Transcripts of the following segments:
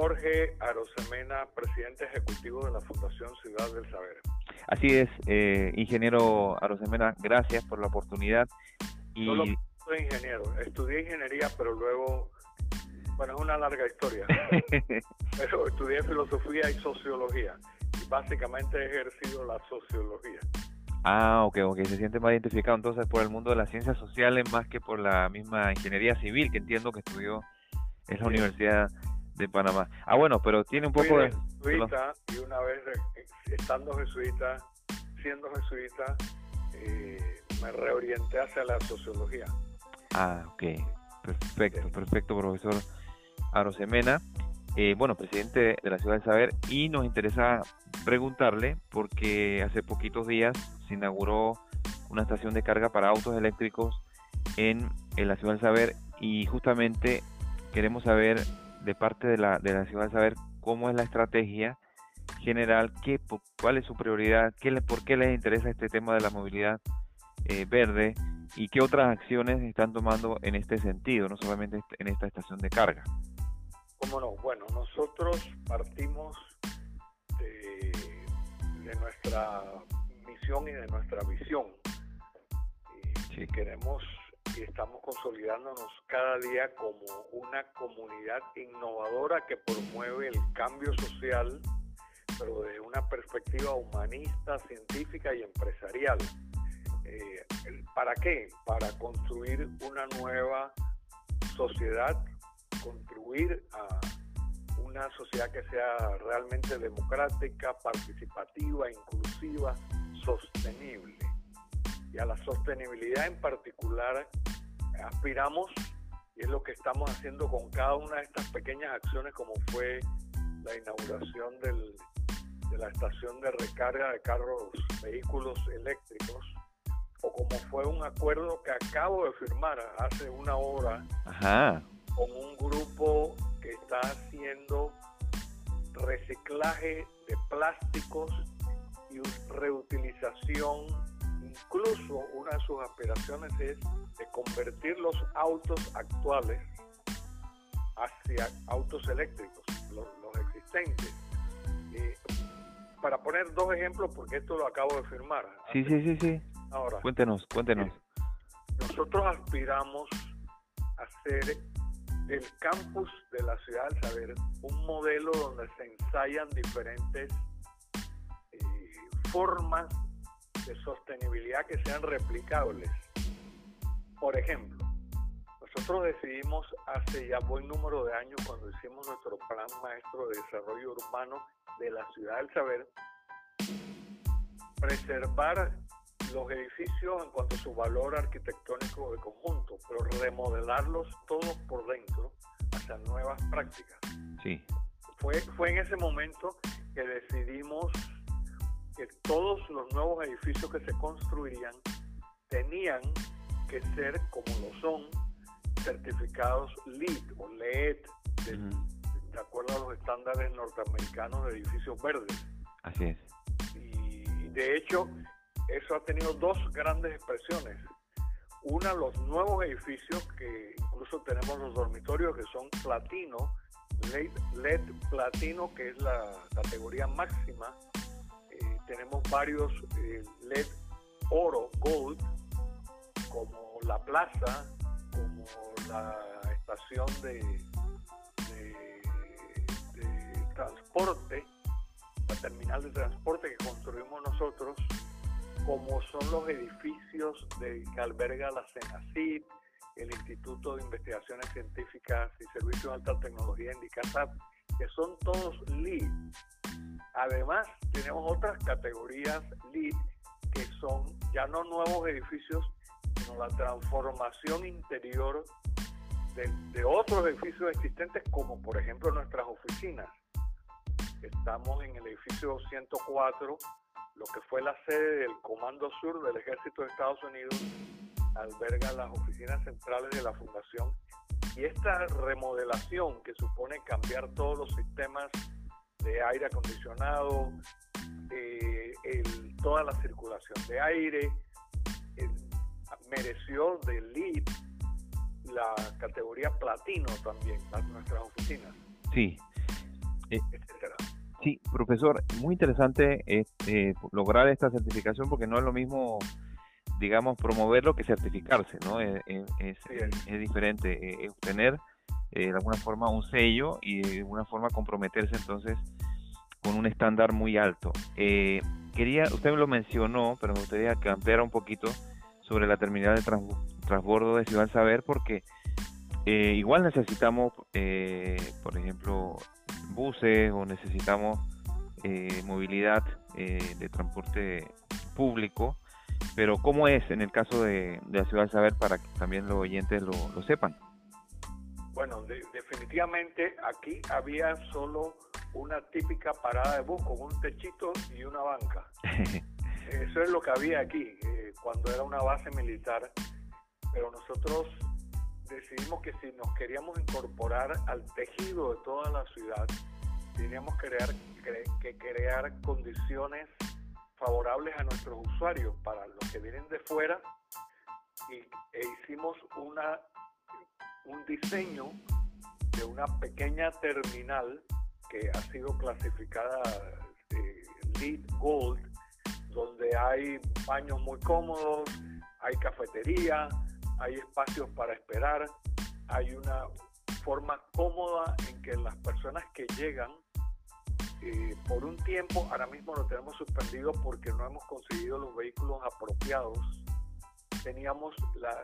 Jorge Arosemena, presidente ejecutivo de la Fundación Ciudad del Saber. Así es, eh, ingeniero Arosemena, gracias por la oportunidad. Y... Soy ingeniero, estudié ingeniería, pero luego, bueno, es una larga historia, pero estudié filosofía y sociología. Y básicamente he ejercido la sociología. Ah, ok, ok, se siente más identificado entonces por el mundo de las ciencias sociales más que por la misma ingeniería civil que entiendo que estudió en la Universidad de Panamá. Ah, bueno, pero tiene un poco de... Jesuita, y una vez estando jesuita, siendo jesuita, eh, me reorienté hacia la sociología. Ah, ok. Perfecto, perfecto, profesor Arosemena. Eh, bueno, presidente de la Ciudad del Saber, y nos interesa preguntarle, porque hace poquitos días se inauguró una estación de carga para autos eléctricos en, en la Ciudad del Saber, y justamente queremos saber de parte de la, de la ciudad saber cómo es la estrategia general, qué, cuál es su prioridad, qué, por qué les interesa este tema de la movilidad eh, verde y qué otras acciones están tomando en este sentido, no solamente en esta estación de carga. ¿Cómo no? Bueno, nosotros partimos de, de nuestra misión y de nuestra visión. Y sí. queremos y estamos consolidándonos cada día como una comunidad innovadora que promueve el cambio social, pero desde una perspectiva humanista, científica y empresarial. Eh, ¿Para qué? Para construir una nueva sociedad, contribuir a una sociedad que sea realmente democrática, participativa, inclusiva, sostenible y a la sostenibilidad en particular aspiramos y es lo que estamos haciendo con cada una de estas pequeñas acciones como fue la inauguración del, de la estación de recarga de carros, vehículos eléctricos, o como fue un acuerdo que acabo de firmar hace una hora con un grupo que está haciendo reciclaje de plásticos y reutilización incluso una de sus aspiraciones es de convertir los autos actuales hacia autos eléctricos, los, existentes. para poner dos ejemplos, porque esto lo acabo de firmar. Sí, sí, sí, sí. Ahora, cuéntenos, cuéntenos. Nosotros aspiramos a hacer del campus de la ciudad del saber un modelo donde se ensayan diferentes eh, formas de sostenibilidad que sean replicables. Por ejemplo, nosotros decidimos hace ya buen número de años cuando hicimos nuestro plan maestro de desarrollo urbano de la ciudad del saber, preservar los edificios en cuanto a su valor arquitectónico de conjunto, pero remodelarlos todos por dentro hacia nuevas prácticas. Sí. Fue, fue en ese momento que decidimos todos los nuevos edificios que se construirían tenían que ser, como lo son, certificados LEED o LED, de, acuerdo a los estándares norteamericanos de edificios verdes. Así es. Y, de hecho, eso ha tenido dos grandes expresiones. Una, los nuevos edificios, que incluso tenemos los dormitorios que son platino, LED, LED platino, que es la categoría máxima tenemos varios eh, LED oro, gold, como la plaza, como la estación de, transporte, la terminal de transporte que construimos nosotros, como son los edificios de, que alberga la CENACID, el Instituto de Investigaciones Científicas y Servicios de Alta Tecnología en DICASAP, que son todos LEED, Además, tenemos otras categorías LEED que son ya no nuevos edificios, sino la transformación interior de, otros edificios existentes, como por ejemplo nuestras oficinas. Estamos en el edificio 104, lo que fue la sede del Comando Sur del Ejército de Estados Unidos, alberga las oficinas centrales de la Fundación y esta remodelación que supone cambiar todos los sistemas de aire acondicionado, eh, toda la circulación de aire, mereció del LEED la categoría platino también, nuestras oficinas. Sí. Eh, sí, profesor, muy interesante este, lograr esta certificación porque no es lo mismo, digamos, promoverlo que certificarse, ¿no? Es, es, diferente eh, obtener eh, de alguna forma un sello y de alguna forma comprometerse entonces con un estándar muy alto. quería, usted me lo mencionó, pero me gustaría que ampliara un poquito sobre la terminal de transbordo de Ciudad Saber porque eh, igual necesitamos, eh, por ejemplo, buses o necesitamos eh, movilidad de transporte público, pero ¿cómo es en el caso de, la Ciudad de Saber para que también los oyentes lo, sepan? Bueno, definitivamente aquí había solo una típica parada de bus con un techito y una banca. Eso es lo que había aquí cuando era una base militar, pero nosotros decidimos que si nos queríamos incorporar al tejido de toda la ciudad, teníamos que crear, que crear condiciones favorables a nuestros usuarios para los que vienen de fuera y, e hicimos una, un diseño de una pequeña terminal que ha sido clasificada eh, Lead Gold donde hay baños muy cómodos, hay cafetería, hay espacios para esperar, hay una forma cómoda en que las personas que llegan eh, por un tiempo, ahora mismo lo tenemos suspendido porque no hemos conseguido los vehículos apropiados. Teníamos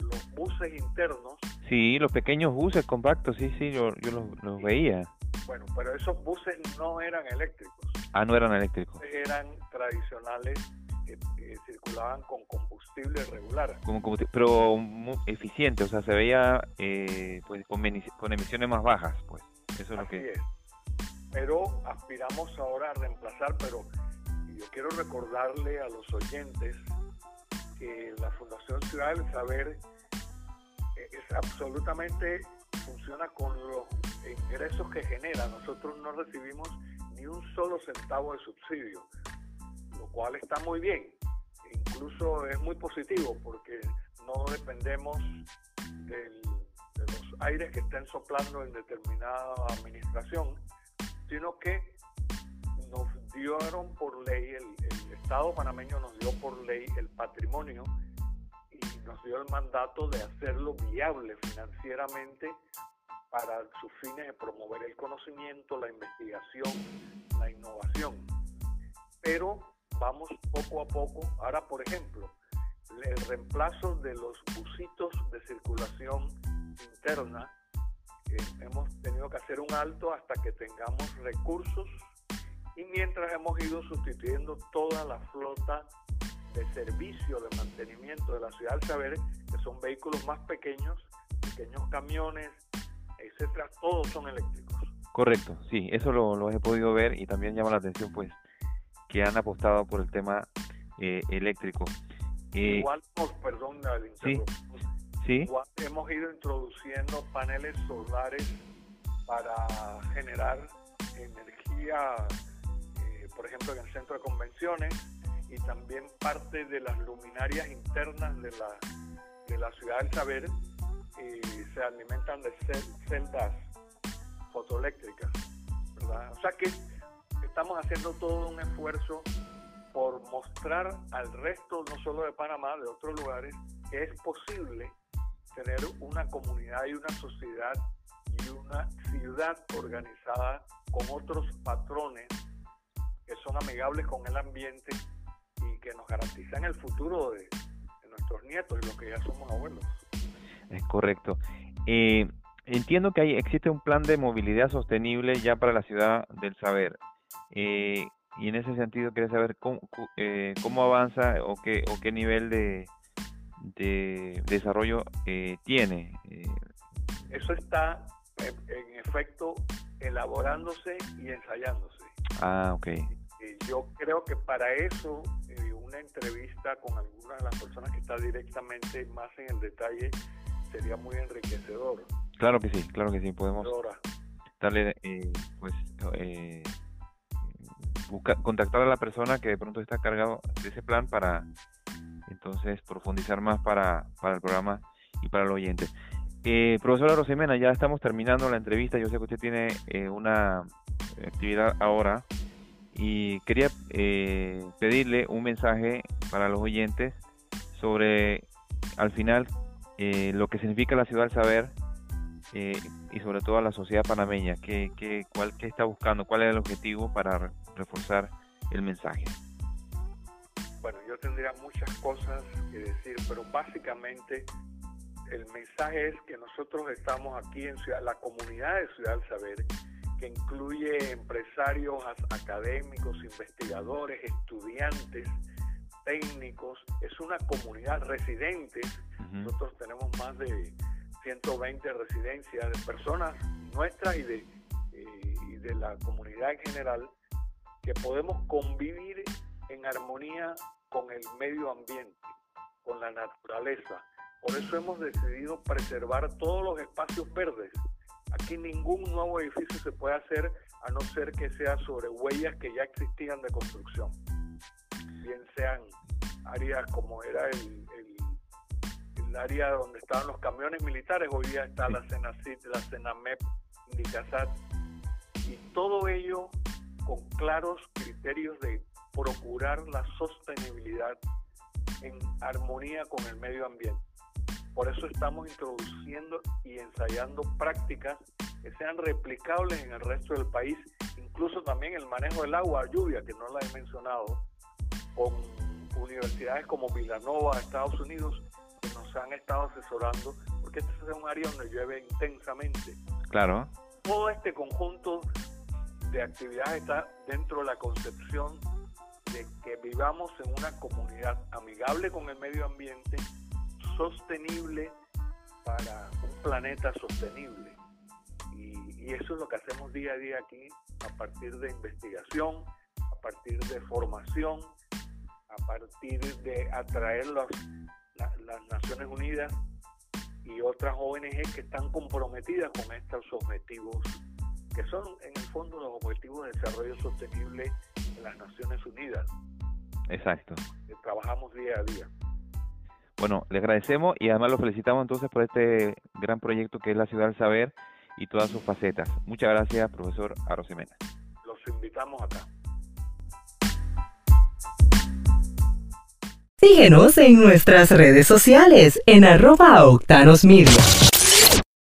los buses internos. Sí, los pequeños buses compactos, sí, sí, yo, yo los, veía. Bueno, pero esos buses no eran eléctricos. Ah, no eran eléctricos. Eran tradicionales que, circulaban con combustible regular. Como pero muy eficiente, o sea, se veía eh, pues con, emisiones más bajas, pues. Eso es lo que. Es. Pero aspiramos ahora a reemplazar, pero yo quiero recordarle a los oyentes que la Fundación Ciudad del Saber eh, es absolutamente funciona con los ingresos que genera. Nosotros no recibimos ni un solo centavo de subsidio, lo cual está muy bien. Incluso es muy positivo porque no dependemos de los aires que estén soplando en determinada administración, sino que nos dieron por ley, el, el Estado panameño nos dio por ley el patrimonio y nos dio el mandato de hacerlo viable financieramente para sus fines de promover el conocimiento, la investigación, la innovación. Pero vamos poco a poco. Ahora, por ejemplo, el reemplazo de los busitos de circulación interna, hemos tenido que hacer un alto hasta que tengamos recursos y mientras hemos ido sustituyendo toda la flota de servicio de mantenimiento de la ciudad del saber, que son vehículos más pequeños, pequeños camiones, etcétera, todos son eléctricos. Correcto, sí, eso lo, he podido ver y también llama la atención pues que han apostado por el tema eh, eléctrico. Eh, igual, perdón, sí, sí. igual hemos ido introduciendo paneles solares para generar energía, por ejemplo, en el centro de convenciones y también parte de las luminarias internas de la, de la ciudad del saber se alimentan de celdas fotoeléctricas, ¿verdad? O sea que estamos haciendo todo un esfuerzo por mostrar al resto, no solo de Panamá, de otros lugares, que es posible tener una comunidad y una sociedad y una ciudad organizada con otros patrones son amigables con el ambiente y que nos garantizan el futuro de, de nuestros nietos y los que ya somos abuelos. Es correcto. Eh, entiendo que hay, existe un plan de movilidad sostenible ya para la ciudad del saber. Eh, y en ese sentido quería saber cómo, eh, cómo avanza o qué, o qué nivel de, de desarrollo tiene. Eso está en, efecto elaborándose y ensayándose. Ah, ok. Yo creo que para eso una entrevista con alguna de las personas que está directamente más en el detalle sería muy enriquecedor. Claro que sí, claro que sí, podemos darle, eh, pues, eh, contactar a la persona que de pronto está cargado de ese plan para entonces profundizar más para, para el programa y para los oyentes. Eh, profesora Rosemena, ya estamos terminando la entrevista. Yo sé que usted tiene eh, una actividad ahora y quería eh, pedirle un mensaje para los oyentes sobre, al final, eh, lo que significa la ciudad del saber y sobre todo a la sociedad panameña. ¿Qué, qué, cuál, ¿Qué está buscando? ¿Cuál es el objetivo para reforzar el mensaje? Bueno, yo tendría muchas cosas que decir, pero básicamente el mensaje es que nosotros estamos aquí en Ciudad, la comunidad de Ciudad del Saber, que incluye empresarios, académicos, investigadores, estudiantes, técnicos, es una comunidad residente. Nosotros tenemos más de 120 residencias de personas nuestras y de, y de la comunidad en general que podemos convivir en armonía con el medio ambiente, con la naturaleza, por eso hemos decidido preservar todos los espacios verdes. Aquí ningún nuevo edificio se puede hacer a no ser que sea sobre huellas que ya existían de construcción. Bien sean áreas como era el, área donde estaban los camiones militares, hoy día está la CENACIT, la CENAMEP, Indicasat, y todo ello con claros criterios de procurar la sostenibilidad en armonía con el medio ambiente. Por eso estamos introduciendo y ensayando prácticas que sean replicables en el resto del país, incluso también el manejo del agua, lluvia, que no la he mencionado, con universidades como Villanova, Estados Unidos, que nos han estado asesorando, porque este es un área donde llueve intensamente. Claro. Todo este conjunto de actividades está dentro de la concepción de que vivamos en una comunidad amigable con el medio ambiente, sostenible para un planeta sostenible. Y, eso es lo que hacemos día a día aquí a partir de investigación, a partir de formación, a partir de atraer las Naciones Unidas y otras ONG que están comprometidas con estos objetivos, que son en el fondo los objetivos de desarrollo sostenible de las Naciones Unidas. Exacto. Que trabajamos día a día. Bueno, le agradecemos y además lo felicitamos entonces por este gran proyecto que es la Ciudad del Saber y todas sus facetas. Muchas gracias, profesor Arosemena. Los invitamos acá. Síguenos en nuestras redes sociales en arroba octanos